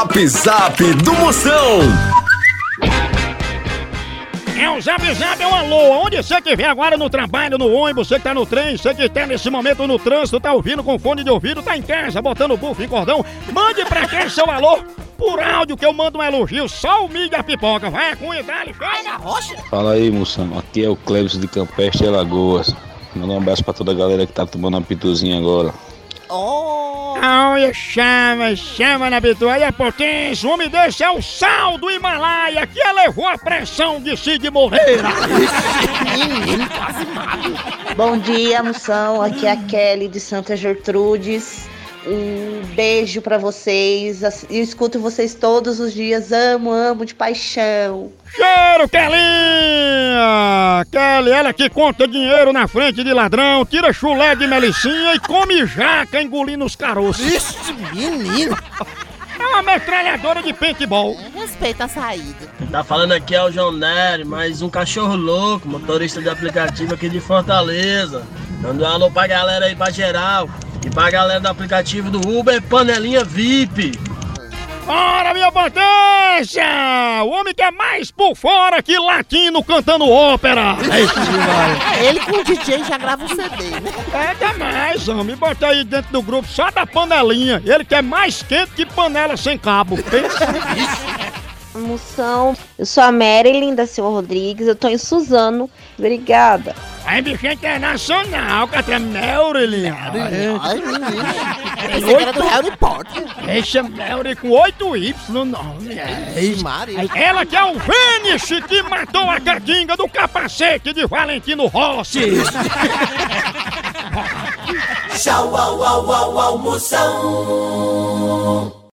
Zap Zap do Moção. É um zap zap, é um alô. Onde você estiver agora no trabalho, no ônibus, você que tá no trem, você que tá nesse momento no trânsito, tá ouvindo com fone de ouvido, tá em casa, botando buff em cordão, mande pra cá seu alô por áudio que eu mando um elogio, só o mídia pipoca. Vai, cunha, dá-lhe, chega. Fala aí, moção. Aqui é o Cleves de Campestre e Alagoas. Manda um abraço pra toda a galera que tá tomando uma pituzinha agora. Olha, chama, chama na bitua, aí é potência, o homem desse é o sal do Himalaia que elevou a pressão de Cid Moreira. Bom dia, moção. Aqui é a Kelly de Santa Gertrudes. Um beijo pra vocês. Eu escuto vocês todos os dias. Amo, amo de paixão. Cheiro, Kelinha! Kelly, ela que conta dinheiro na frente de ladrão, tira chulé de melicinha e come jaca engolindo os caroços. Ixi, menino. É uma metralhadora de paintball. Respeita a saída. Tá falando aqui é o João Nery, mais um cachorro louco, motorista de aplicativo aqui de Fortaleza. Dando um alô pra galera aí, pra geral. E pra galera do aplicativo do Uber Panelinha VIP. Bora, minha potência! O homem que é mais por fora que latino cantando ópera. É, Ele com o DJ já grava um CD, né? É demais, homem. Bota aí dentro do grupo só da panelinha. Ele que é mais quente que panela sem cabo. Moção, eu sou a Marilyn da Silva Rodrigues. Eu tô em Suzano. Obrigada. É internacional, Marilyn. Ai, menino. Pensei que era do Harry Potter. Deixa Melry com 8 Y no nome. É. Ixi, Maria. Ela que é o Vênice que matou a catinga do capacete de Valentino Rossi. Tchau, au, au, au, au, Moção.